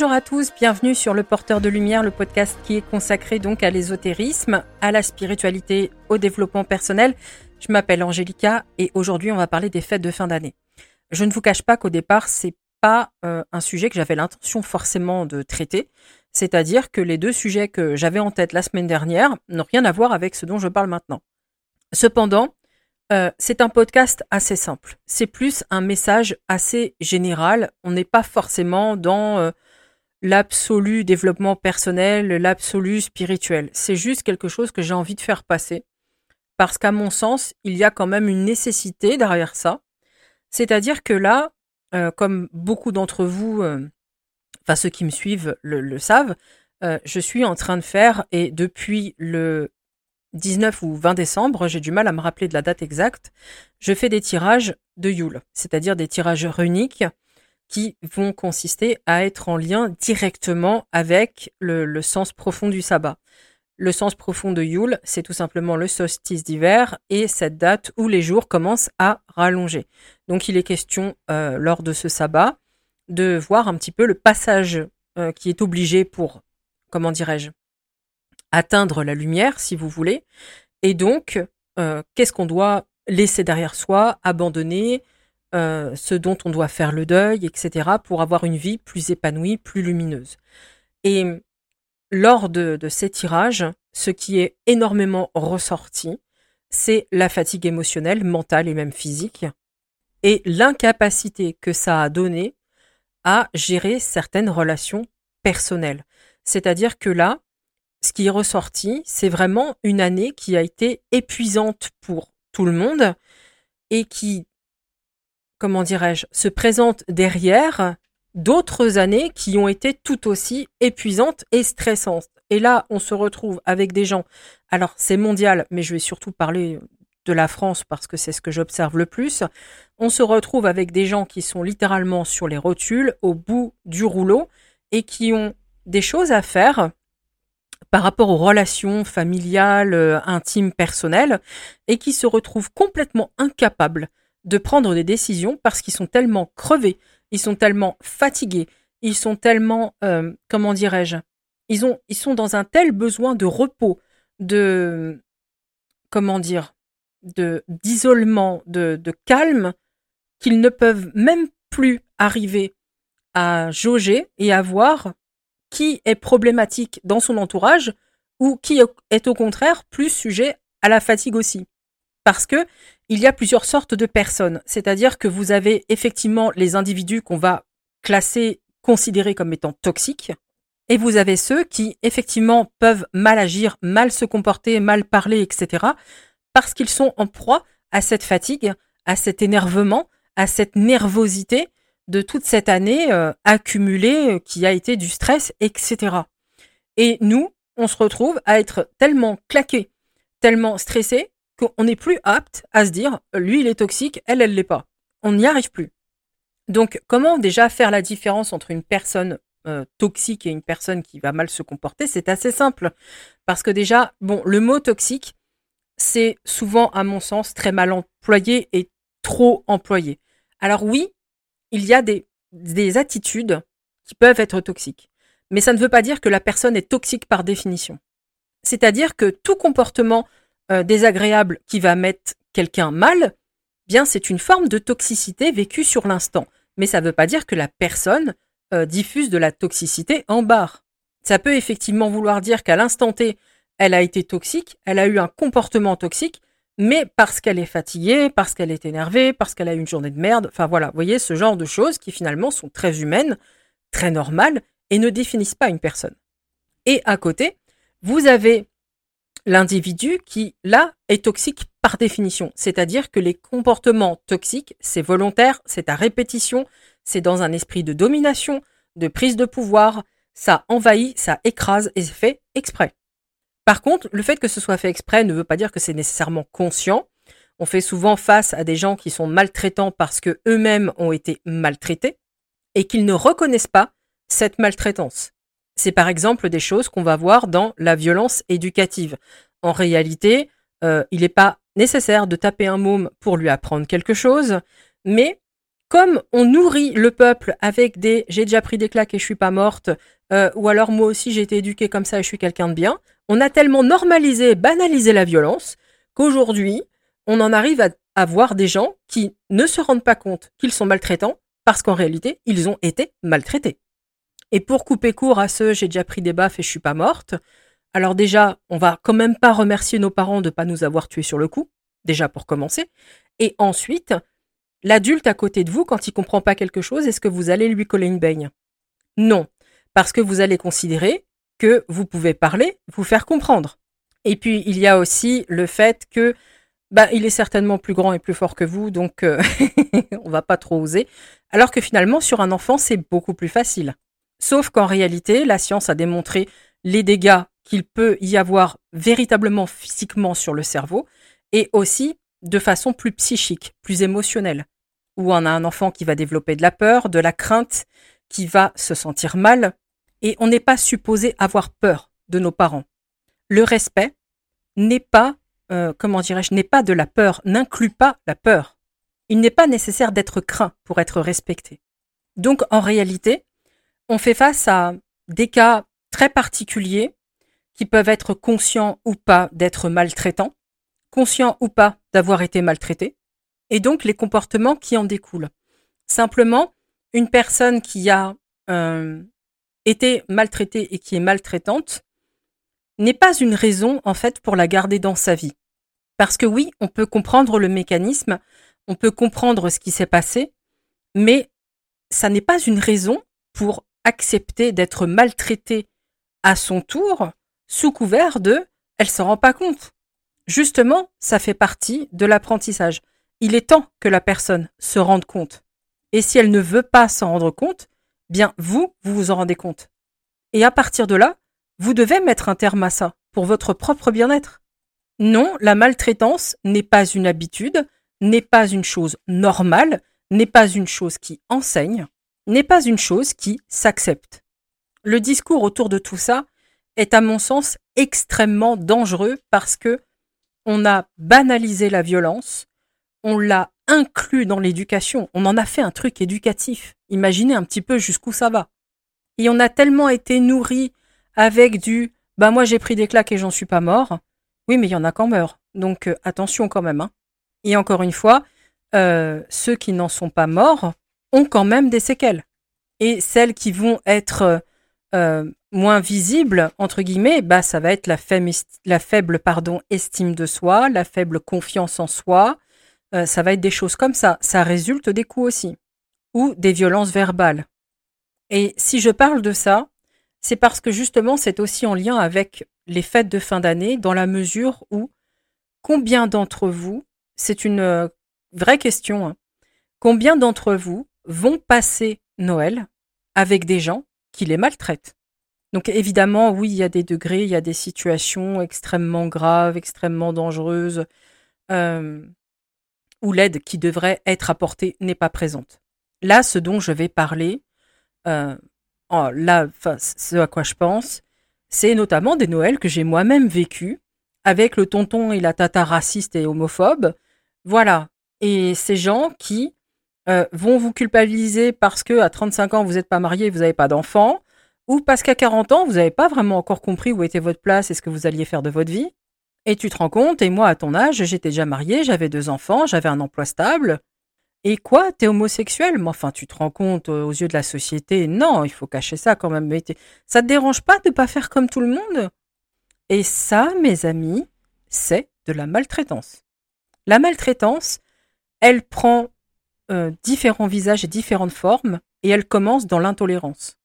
Bonjour à tous, bienvenue sur Le Porteur de Lumière, le podcast qui est consacré donc à l'ésotérisme, à la spiritualité, au développement personnel. Je m'appelle Angélica et aujourd'hui on va parler des fêtes de fin d'année. Je ne vous cache pas qu'au départ c'est pas euh, un sujet que j'avais l'intention forcément de traiter, c'est-à-dire que les deux sujets que j'avais en tête la semaine dernière n'ont rien à voir avec ce dont je parle maintenant. Cependant, euh, c'est un podcast assez simple. C'est plus un message assez général. On n'est pas forcément dans euh, l'absolu développement personnel, l'absolu spirituel. C'est juste quelque chose que j'ai envie de faire passer. Parce qu'à mon sens, il y a quand même une nécessité derrière ça. C'est-à-dire que là, euh, comme beaucoup d'entre vous, enfin ceux qui me suivent le savent, je suis en train de faire, et depuis le 19 ou 20 décembre, j'ai du mal à me rappeler de la date exacte, je fais des tirages de Yule, c'est-à-dire des tirages runiques qui vont consister à être en lien directement avec le, sens profond du sabbat. Le sens profond de Yule, c'est tout simplement le solstice d'hiver et cette date où les jours commencent à rallonger. Donc il est question euh, lors de ce sabbat de voir un petit peu le passage euh, qui est obligé pour, comment dirais-je, atteindre la lumière, si vous voulez. Et donc, euh, qu'est-ce qu'on doit laisser derrière soi, abandonner, euh, ce dont on doit faire le deuil, etc., pour avoir une vie plus épanouie, plus lumineuse. Et lors de, ces tirages, ce qui est énormément ressorti, c'est la fatigue émotionnelle, mentale et même physique, et l'incapacité que ça a donné à gérer certaines relations personnelles. C'est-à-dire que là, ce qui est ressorti, c'est vraiment une année qui a été épuisante pour tout le monde et qui, comment dirais-je, se présente derrière d'autres années qui ont été tout aussi épuisantes et stressantes. Et là, on se retrouve avec des gens, alors c'est mondial, mais je vais surtout parler de la France parce que c'est ce que j'observe le plus, on se retrouve avec des gens qui sont littéralement sur les rotules, au bout du rouleau, et qui ont des choses à faire par rapport aux relations familiales, euh, intimes, personnelles, et qui se retrouvent complètement incapables de prendre des décisions parce qu'ils sont tellement crevés, ils sont tellement fatigués, ils sont tellement, euh, comment dirais-je, ils, ils sont dans un tel besoin de repos, de, comment dire, de d'isolement, de, de calme, qu'ils ne peuvent même plus arriver à jauger et à voir qui est problématique dans son entourage ou qui est au contraire plus sujet à la fatigue aussi. Parce que il y a plusieurs sortes de personnes. C'est-à-dire que vous avez effectivement les individus qu'on va classer, considérer comme étant toxiques. Et vous avez ceux qui, effectivement, peuvent mal agir, mal se comporter, mal parler, etc. Parce qu'ils sont en proie à cette fatigue, à cet énervement, à cette nervosité de toute cette année euh, accumulée euh, qui a été du stress, etc. Et nous, on se retrouve à être tellement claqué, tellement stressé qu'on n'est plus apte à se dire lui il est toxique, elle elle l'est pas. On n'y arrive plus. Donc comment déjà faire la différence entre une personne euh, toxique et une personne qui va mal se comporter? C'est assez simple parce que déjà bon le mot toxique c'est souvent à mon sens très mal employé et trop employé. Alors oui, il y a des, attitudes qui peuvent être toxiques. Mais ça ne veut pas dire que la personne est toxique par définition. C'est-à-dire que tout comportement euh, désagréable qui va mettre quelqu'un mal, bien c'est une forme de toxicité vécue sur l'instant. Mais ça ne veut pas dire que la personne euh, diffuse de la toxicité en barre. Ça peut effectivement vouloir dire qu'à l'instant T, elle a été toxique, elle a eu un comportement toxique, mais parce qu'elle est fatiguée, parce qu'elle est énervée, parce qu'elle a eu une journée de merde. Enfin voilà, vous voyez ce genre de choses qui finalement sont très humaines, très normales et ne définissent pas une personne. Et à côté, vous avez l'individu qui, là, est toxique par définition. C'est-à-dire que les comportements toxiques, c'est volontaire, c'est à répétition, c'est dans un esprit de domination, de prise de pouvoir, ça envahit, ça écrase et c'est fait exprès. Par contre, le fait que ce soit fait exprès ne veut pas dire que c'est nécessairement conscient. On fait souvent face à des gens qui sont maltraitants parce que eux-mêmes ont été maltraités et qu'ils ne reconnaissent pas cette maltraitance. C'est par exemple des choses qu'on va voir dans la violence éducative. En réalité, euh, il n'est pas nécessaire de taper un môme pour lui apprendre quelque chose, mais comme on nourrit le peuple avec des j'ai déjà pris des claques et je suis pas morte, euh, ou alors moi aussi j'ai été éduquée comme ça et je suis quelqu'un de bien, on a tellement normalisé, banalisé la violence qu'aujourd'hui, on en arrive à, avoir des gens qui ne se rendent pas compte qu'ils sont maltraitants parce qu'en réalité, ils ont été maltraités. Et pour couper court à ce j'ai déjà pris des baffes et je suis pas morte, alors déjà, on va quand même pas remercier nos parents de pas nous avoir tués sur le coup, déjà pour commencer. Et ensuite, L'adulte à côté de vous, quand il comprend pas quelque chose, est-ce que vous allez lui coller une baigne? Non, parce que vous allez considérer que vous pouvez parler, vous faire comprendre. Et puis il y a aussi le fait que bah, il est certainement plus grand et plus fort que vous, donc euh, on va pas trop oser. Alors que finalement, sur un enfant, c'est beaucoup plus facile. Sauf qu'en réalité, la science a démontré les dégâts qu'il peut y avoir véritablement physiquement sur le cerveau et aussi de façon plus psychique, plus émotionnelle, où on a un enfant qui va développer de la peur, de la crainte, qui va se sentir mal, et on n'est pas supposé avoir peur de nos parents. Le respect n'est pas, euh, comment dirais-je, n'est pas de la peur, n'inclut pas la peur. Il n'est pas nécessaire d'être craint pour être respecté. Donc en réalité, on fait face à des cas très particuliers qui peuvent être conscients ou pas d'être maltraitants, conscient ou pas d'avoir été maltraité, et donc les comportements qui en découlent. Simplement, une personne qui a euh, été maltraitée et qui est maltraitante n'est pas une raison en fait pour la garder dans sa vie. Parce que oui, on peut comprendre le mécanisme, on peut comprendre ce qui s'est passé, mais ça n'est pas une raison pour accepter d'être maltraitée à son tour sous couvert de elle s'en rend pas compte. Justement, ça fait partie de l'apprentissage. Il est temps que la personne se rende compte. Et si elle ne veut pas s'en rendre compte, bien vous, vous vous en rendez compte. Et à partir de là, vous devez mettre un terme à ça pour votre propre bien-être. Non, la maltraitance n'est pas une habitude, n'est pas une chose normale, n'est pas une chose qui enseigne, n'est pas une chose qui s'accepte. Le discours autour de tout ça est à mon sens extrêmement dangereux parce que on a banalisé la violence, on l'a inclus dans l'éducation, on en a fait un truc éducatif. Imaginez un petit peu jusqu'où ça va. Et on a tellement été nourri avec du bah moi j'ai pris des claques et j'en suis pas mort. Oui, mais il y en a quand meurent. Donc euh, attention quand même. Hein. Et encore une fois, euh, ceux qui n'en sont pas morts ont quand même des séquelles. Et celles qui vont être euh, moins visible, entre guillemets, bah, ça va être la faible, la faible pardon, estime de soi, la faible confiance en soi. Euh, ça va être des choses comme ça. Ça résulte des coups aussi. Ou des violences verbales. Et si je parle de ça, c'est parce que justement, c'est aussi en lien avec les fêtes de fin d'année, dans la mesure où combien d'entre vous, c'est une euh, vraie question, hein, combien d'entre vous vont passer Noël avec des gens qui les maltraitent donc évidemment, oui, il y a des degrés, il y a des situations extrêmement graves, extrêmement dangereuses, euh, où l'aide qui devrait être apportée n'est pas présente. Là, ce dont je vais parler, euh, là, ce à quoi je pense, c'est notamment des Noëls que j'ai moi-même vécu avec le tonton et la tata raciste et homophobe. Voilà. Et ces gens qui euh, vont vous culpabiliser parce que à 35 ans vous n'êtes pas marié, vous n'avez pas d'enfant, ou parce qu'à 40 ans, vous n'avez pas vraiment encore compris où était votre place et ce que vous alliez faire de votre vie. Et tu te rends compte, et moi à ton âge, j'étais déjà mariée, j'avais deux enfants, j'avais un emploi stable. Et quoi, t'es homosexuel? Mais enfin, tu te rends compte euh, aux yeux de la société, non, il faut cacher ça quand même. Mais ça te dérange pas de pas faire comme tout le monde? Et ça, mes amis, c'est de la maltraitance. La maltraitance, elle prend euh, différents visages et différentes formes, et elle commence dans l'intolérance.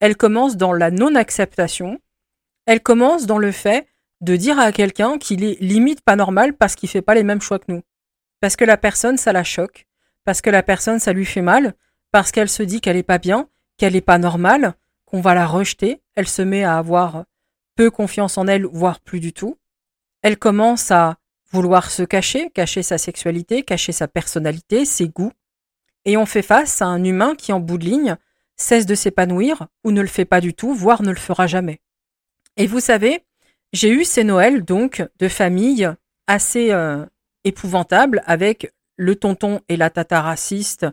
Elle commence dans la non-acceptation. Elle commence dans le fait de dire à quelqu'un qu'il est limite pas normal parce qu'il fait pas les mêmes choix que nous. Parce que la personne, ça la choque. Parce que la personne, ça lui fait mal. Parce qu'elle se dit qu'elle est pas bien, qu'elle est pas normale, qu'on va la rejeter. Elle se met à avoir peu confiance en elle, voire plus du tout. Elle commence à vouloir se cacher, cacher sa sexualité, cacher sa personnalité, ses goûts. Et on fait face à un humain qui, en bout de ligne, cesse de s'épanouir ou ne le fait pas du tout, voire ne le fera jamais. Et vous savez, j'ai eu ces Noëls donc de famille assez euh, épouvantables avec le tonton et la tata raciste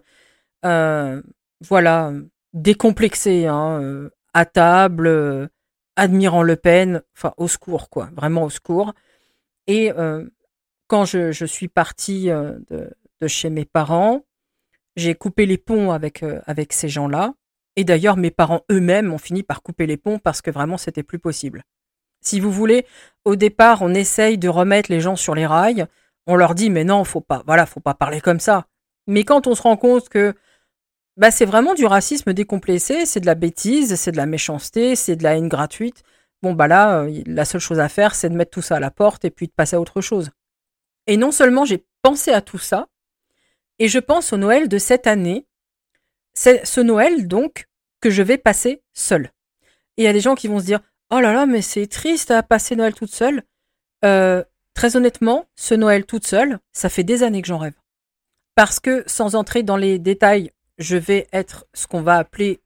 voilà, décomplexé, hein, à table, admirant Le Pen, enfin au secours quoi, vraiment au secours. Et quand je, suis partie de, chez mes parents, j'ai coupé les ponts avec, avec ces gens-là. Et d'ailleurs, mes parents eux-mêmes ont fini par couper les ponts parce que vraiment, c'était plus possible. Si vous voulez, au départ, on essaye de remettre les gens sur les rails. On leur dit, mais non, faut pas, voilà, faut pas parler comme ça. Mais quand on se rend compte que bah, c'est vraiment du racisme décomplexé, c'est de la bêtise, c'est de la méchanceté, c'est de la haine gratuite. Bon, bah là, euh, la seule chose à faire, c'est de mettre tout ça à la porte et puis de passer à autre chose. Et non seulement j'ai pensé à tout ça, et je pense au Noël de cette année, ce Noël donc que je vais passer seul. Et il y a des gens qui vont se dire Oh là là, mais c'est triste à passer Noël toute seule. Euh, très honnêtement, ce Noël toute seule, ça fait des années que j'en rêve. Parce que, sans entrer dans les détails, je vais être ce qu'on va appeler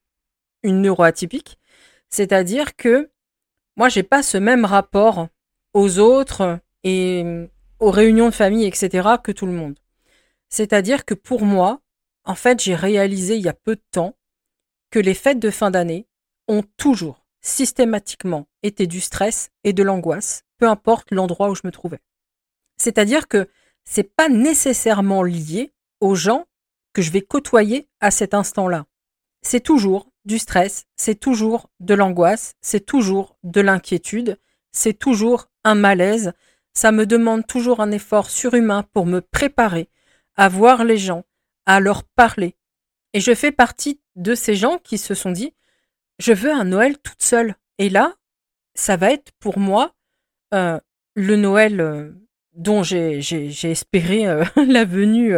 une neuroatypique. C'est-à-dire que moi, j'ai pas ce même rapport aux autres et aux réunions de famille, etc., que tout le monde. C'est-à-dire que pour moi, en fait, j'ai réalisé il y a peu de temps que les fêtes de fin d'année ont toujours, systématiquement, été du stress et de l'angoisse, peu importe l'endroit où je me trouvais. C'est-à-dire que c'est pas nécessairement lié aux gens que je vais côtoyer à cet instant-là. C'est toujours du stress, c'est toujours de l'angoisse, c'est toujours de l'inquiétude, c'est toujours un malaise, ça me demande toujours un effort surhumain pour me préparer à voir les gens, à leur parler. Et je fais partie de ces gens qui se sont dit, je veux un Noël toute seule. Et là, ça va être pour moi euh, le Noël euh, dont j'ai espéré euh, la venue.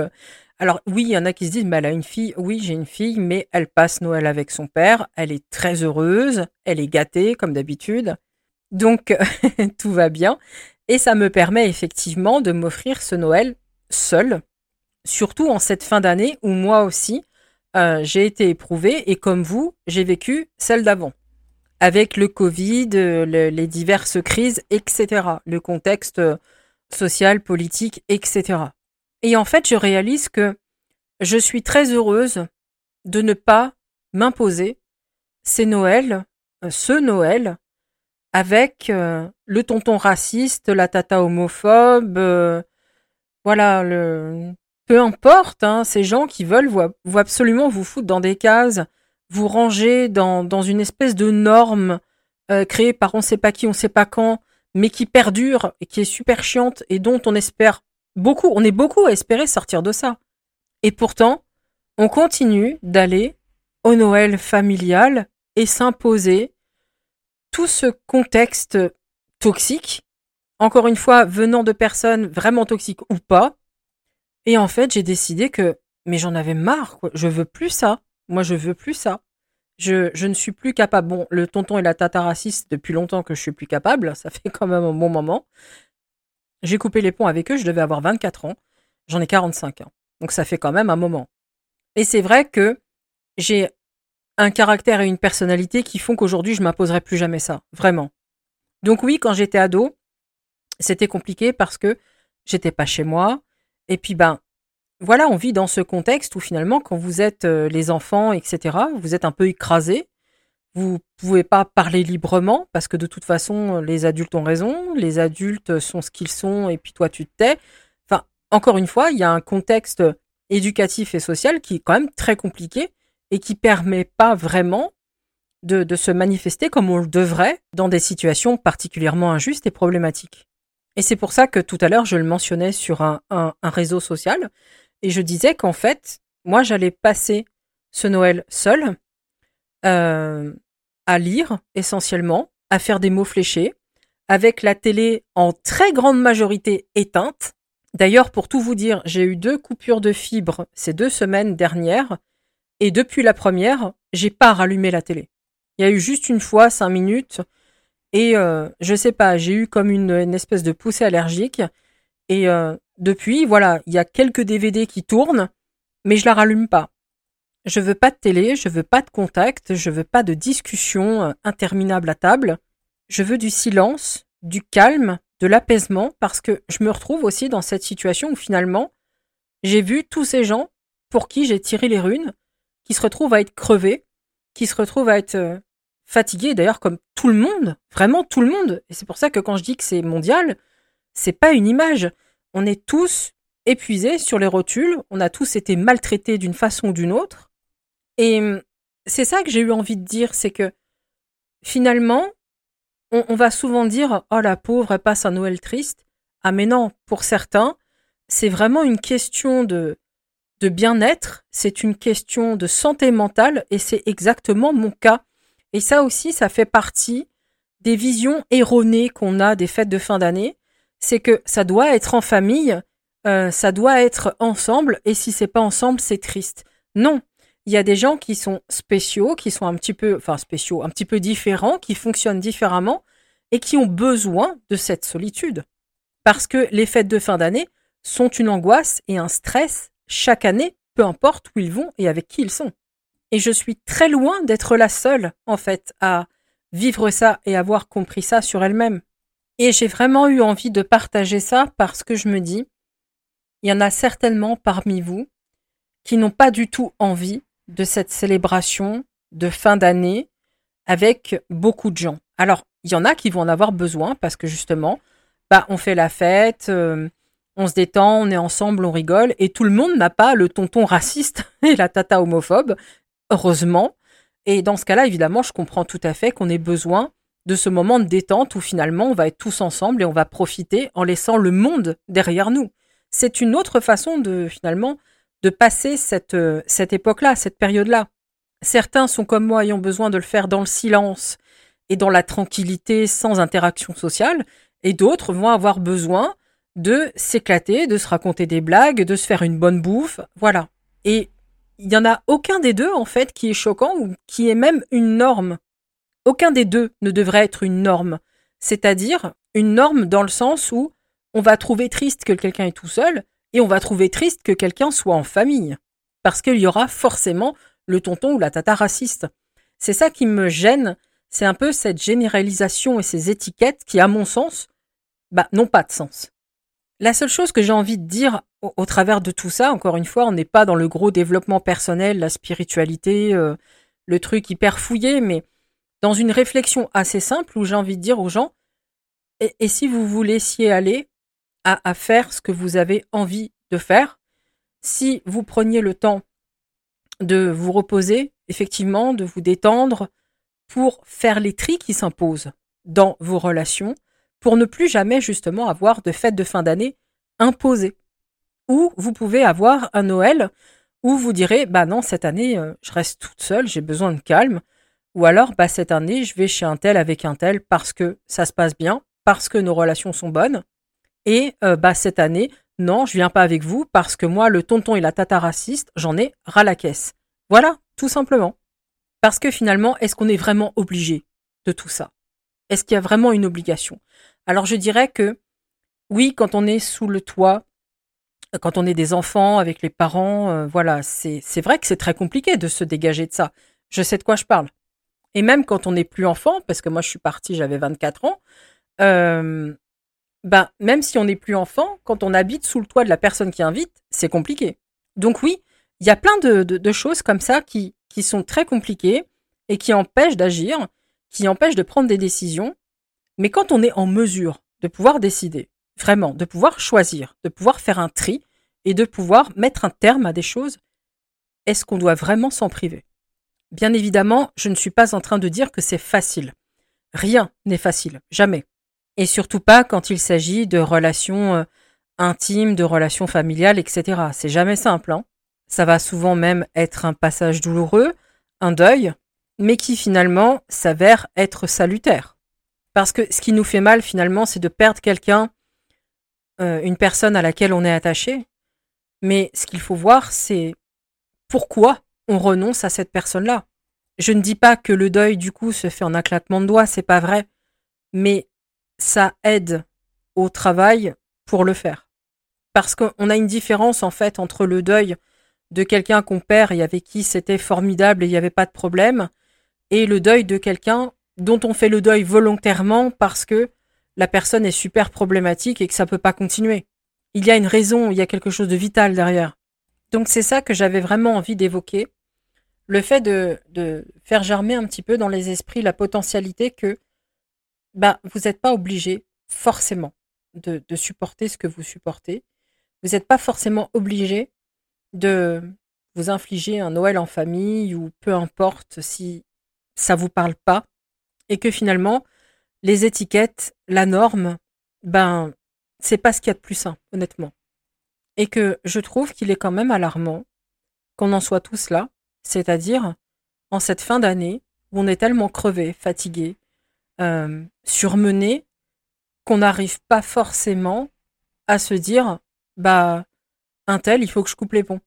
Alors oui, il y en a qui se disent, mais elle a une fille. Oui, j'ai une fille, mais elle passe Noël avec son père. Elle est très heureuse. Elle est gâtée, comme d'habitude. Donc, tout va bien. Et ça me permet effectivement de m'offrir ce Noël seul surtout en cette fin d'année où moi aussi, euh, j'ai été éprouvée et comme vous, j'ai vécu celle d'avant. Avec le Covid, euh, les diverses crises, etc. Le contexte euh, social, politique, etc. Et en fait, je réalise que je suis très heureuse de ne pas m'imposer ces Noëls, ce Noël, avec le tonton raciste, la tata homophobe, voilà, le, peu importe, hein, ces gens qui veulent vous, absolument vous foutre dans des cases, vous ranger dans, une espèce de norme euh, créée par on sait pas qui, on sait pas quand, mais qui perdure et qui est super chiante et dont on espère beaucoup, on est beaucoup à espérer sortir de ça. Et pourtant, on continue d'aller au Noël familial et s'imposer tout ce contexte toxique, encore une fois, venant de personnes vraiment toxiques ou pas, et en fait, j'ai décidé que, mais j'en avais marre, quoi. Je veux plus ça. Moi, je veux plus ça. Je, ne suis plus capable. Bon, le tonton et la tata raciste, depuis longtemps que je suis plus capable. Ça fait quand même un bon moment. J'ai coupé les ponts avec eux. Je devais avoir 24 ans. J'en ai 45 ans. Donc, ça fait quand même un moment. Et c'est vrai que j'ai un caractère et une personnalité qui font qu'aujourd'hui, je m'imposerai plus jamais ça. Vraiment. Donc oui, quand j'étais ado, c'était compliqué parce que j'étais pas chez moi. Et puis, ben, voilà, on vit dans ce contexte où finalement, quand vous êtes euh, les enfants, etc., vous êtes un peu écrasés. Vous pouvez pas parler librement parce que de toute façon, les adultes ont raison. Les adultes sont ce qu'ils sont et puis toi, tu te tais. Enfin, encore une fois, il y a un contexte éducatif et social qui est quand même très compliqué et qui permet pas vraiment de, de se manifester comme on le devrait dans des situations particulièrement injustes et problématiques. Et c'est pour ça que tout à l'heure, je le mentionnais sur un, réseau social. Et je disais qu'en fait, moi, j'allais passer ce Noël seul, euh, à lire essentiellement, à faire des mots fléchés, avec la télé en très grande majorité éteinte. D'ailleurs, pour tout vous dire, j'ai eu deux coupures de fibres ces deux semaines dernières, et depuis la première, j'ai pas rallumé la télé. Il y a eu juste une fois, cinq minutes, et euh, je sais pas, j'ai eu comme une, espèce de poussée allergique. Et euh, depuis, voilà, il y a quelques DVD qui tournent, mais je la rallume pas. Je veux pas de télé, je veux pas de contact, je veux pas de discussion euh, interminable à table. Je veux du silence, du calme, de l'apaisement, parce que je me retrouve aussi dans cette situation où finalement, j'ai vu tous ces gens pour qui j'ai tiré les runes, qui se retrouvent à être crevés, qui se retrouvent à être fatigués, d'ailleurs comme tout le monde, vraiment tout le monde. Et c'est pour ça que quand je dis que c'est mondial, c'est pas une image. On est tous épuisés sur les rotules, on a tous été maltraités d'une façon ou d'une autre. Et hum, c'est ça que j'ai eu envie de dire, c'est que finalement, on, va souvent dire Oh la pauvre, elle passe un Noël triste. Ah mais non, pour certains, c'est vraiment une question de, de bien-être, c'est une question de santé mentale et c'est exactement mon cas. Et ça aussi, ça fait partie des visions erronées qu'on a des fêtes de fin d'année. C'est que ça doit être en famille, euh, ça doit être ensemble, et si c'est pas ensemble, c'est triste. Non, il y a des gens qui sont spéciaux, qui sont un petit peu, enfin spéciaux, un petit peu différents, qui fonctionnent différemment et qui ont besoin de cette solitude. Parce que les fêtes de fin d'année sont une angoisse et un stress chaque année, peu importe où ils vont et avec qui ils sont. Et je suis très loin d'être la seule, en fait, à vivre ça et avoir compris ça sur elle-même. Et j'ai vraiment eu envie de partager ça parce que je me dis, il y en a certainement parmi vous qui n'ont pas du tout envie de cette célébration de fin d'année avec beaucoup de gens. Alors, il y en a qui vont en avoir besoin parce que justement, bah, on fait la fête, euh, on se détend, on est ensemble, on rigole, et tout le monde n'a pas le tonton raciste et la tata homophobe, heureusement. Et dans ce cas-là, évidemment, je comprends tout à fait qu'on ait besoin de ce moment de détente où finalement on va être tous ensemble et on va profiter en laissant le monde derrière nous. C'est une autre façon de finalement de passer cette, euh, cette époque-là, cette période-là. Certains sont comme moi ayant besoin de le faire dans le silence et dans la tranquillité sans interaction sociale, et d'autres vont avoir besoin de s'éclater, de se raconter des blagues, de se faire une bonne bouffe, voilà. Et il n'y en a aucun des deux, en fait, qui est choquant ou qui est même une norme. Aucun des deux ne devrait être une norme. C'est-à-dire une norme dans le sens où on va trouver triste que quelqu'un est tout seul et on va trouver triste que quelqu'un soit en famille. Parce qu'il y aura forcément le tonton ou la tata raciste. C'est ça qui me gêne, c'est un peu cette généralisation et ces étiquettes qui, à mon sens, bah, n'ont pas de sens. La seule chose que j'ai envie de dire au, travers de tout ça, encore une fois, on n'est pas dans le gros développement personnel, la spiritualité, euh, le truc hyper fouillé, mais dans une réflexion assez simple où j'ai envie de dire aux gens, et, si vous vous laissiez aller à, à faire ce que vous avez envie de faire, si vous preniez le temps de vous reposer, effectivement, de vous détendre, pour faire les tris qui s'imposent dans vos relations, pour ne plus jamais justement avoir de fête de fin d'année imposée. Ou vous pouvez avoir un Noël où vous direz bah non cette année euh, je reste toute seule, j'ai besoin de calme. Ou alors bah cette année je vais chez un tel avec un tel parce que ça se passe bien, parce que nos relations sont bonnes. Et euh, bah cette année non je viens pas avec vous parce que moi le tonton et la tata raciste j'en ai ras la caisse. Voilà tout simplement. Parce que finalement, est-ce qu'on est vraiment obligé de tout ça? Est-ce qu'il y a vraiment une obligation? Alors je dirais que oui, quand on est sous le toit, quand on est des enfants avec les parents, euh, voilà, c'est vrai que c'est très compliqué de se dégager de ça. Je sais de quoi je parle. Et même quand on n'est plus enfant, parce que moi je suis partie, j'avais 24 ans, euh, ben, même si on n'est plus enfant, quand on habite sous le toit de la personne qui invite, c'est compliqué. Donc oui, il y a plein de choses comme ça qui, sont très compliqués et qui empêchent d'agir, qui empêchent de prendre des décisions. Mais quand on est en mesure de pouvoir décider, vraiment, de pouvoir choisir, de pouvoir faire un tri et de pouvoir mettre un terme à des choses, est-ce qu'on doit vraiment s'en priver? Bien évidemment, je ne suis pas en train de dire que c'est facile. Rien n'est facile, jamais. Et surtout pas quand il s'agit de relations euh, intimes, de relations familiales, etc. C'est jamais simple. Hein ça va souvent même être un passage douloureux, un deuil, mais qui finalement s'avère être salutaire. Parce que ce qui nous fait mal finalement, c'est de perdre quelqu'un, euh, une personne à laquelle on est attaché. Mais ce qu'il faut voir, c'est pourquoi on renonce à cette personne-là. Je ne dis pas que le deuil du coup se fait en un claquement de doigts, c'est pas vrai, mais ça aide au travail pour le faire. Parce qu'on a une différence en fait entre le deuil de quelqu'un qu'on perd et avec qui c'était formidable et il n'y avait pas de problème, et le deuil de quelqu'un dont on fait le deuil volontairement parce que la personne est super problématique et que ça peut pas continuer. Il y a une raison, il y a quelque chose de vital derrière. Donc c'est ça que j'avais vraiment envie d'évoquer. le fait de, de faire germer un petit peu dans les esprits la potentialité que bah, vous n'êtes pas obligé forcément de, de supporter ce que vous supportez. Vous n'êtes pas forcément obligé de vous infliger un Noël en famille ou peu importe si ça vous parle pas et que finalement les étiquettes, la norme, ben c'est pas ce qu'il y a de plus sain, honnêtement. Et que je trouve qu'il est quand même alarmant qu'on en soit tous là, c'est-à-dire en cette fin d'année où on est tellement crevé, fatigué, euh, surmené, qu'on n'arrive pas forcément à se dire bah un tel, il faut que je coupe les ponts.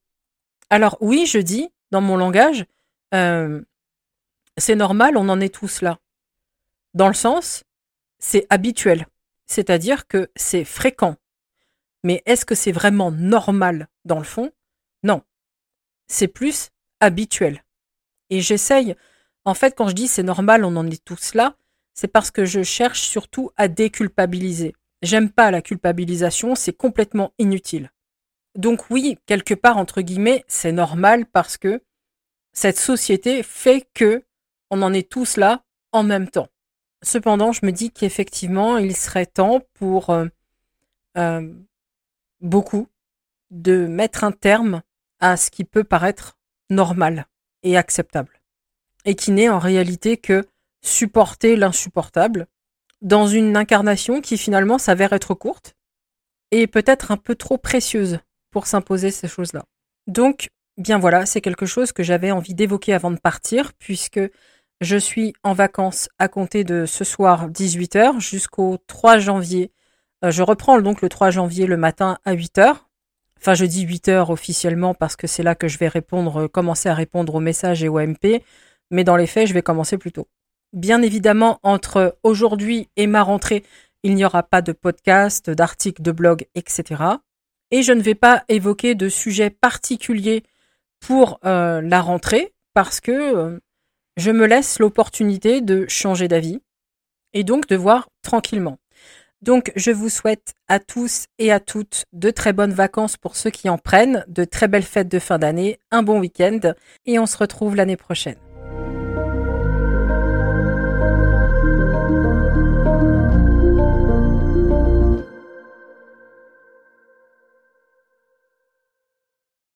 Alors oui, je dis dans mon langage, euh, c'est normal, on en est tous là. Dans le sens, c'est habituel, c'est-à-dire que c'est fréquent. Mais est-ce que c'est vraiment normal dans le fond? Non. C'est plus habituel. Et j'essaye, en fait, quand je dis c'est normal, on en est tous là, c'est parce que je cherche surtout à déculpabiliser. J'aime pas la culpabilisation, c'est complètement inutile. Donc oui, quelque part, entre guillemets, c'est normal parce que cette société fait que on en est tous là en même temps. Cependant, je me dis qu'effectivement, il serait temps pour euh, euh, beaucoup de mettre un terme à ce qui peut paraître normal et acceptable, et qui n'est en réalité que supporter l'insupportable dans une incarnation qui finalement s'avère être courte et peut-être un peu trop précieuse pour s'imposer ces choses-là. Donc, bien voilà, c'est quelque chose que j'avais envie d'évoquer avant de partir, puisque je suis en vacances à compter de ce soir 18h jusqu'au 3 janvier. Euh, je reprends donc le 3 janvier le matin à 8h. Enfin, je dis 8h officiellement parce que c'est là que je vais répondre, euh, commencer à répondre aux messages et aux MP, mais dans les faits, je vais commencer plus tôt. Bien évidemment, entre aujourd'hui et ma rentrée, il n'y aura pas de podcast, d'articles, de blog, etc. Et je ne vais pas évoquer de sujet particulier pour euh, la rentrée parce que je me laisse l'opportunité de changer d'avis et donc de voir tranquillement. Donc je vous souhaite à tous et à toutes de très bonnes vacances pour ceux qui en prennent, de très belles fêtes de fin d'année, un bon week-end et on se retrouve l'année prochaine.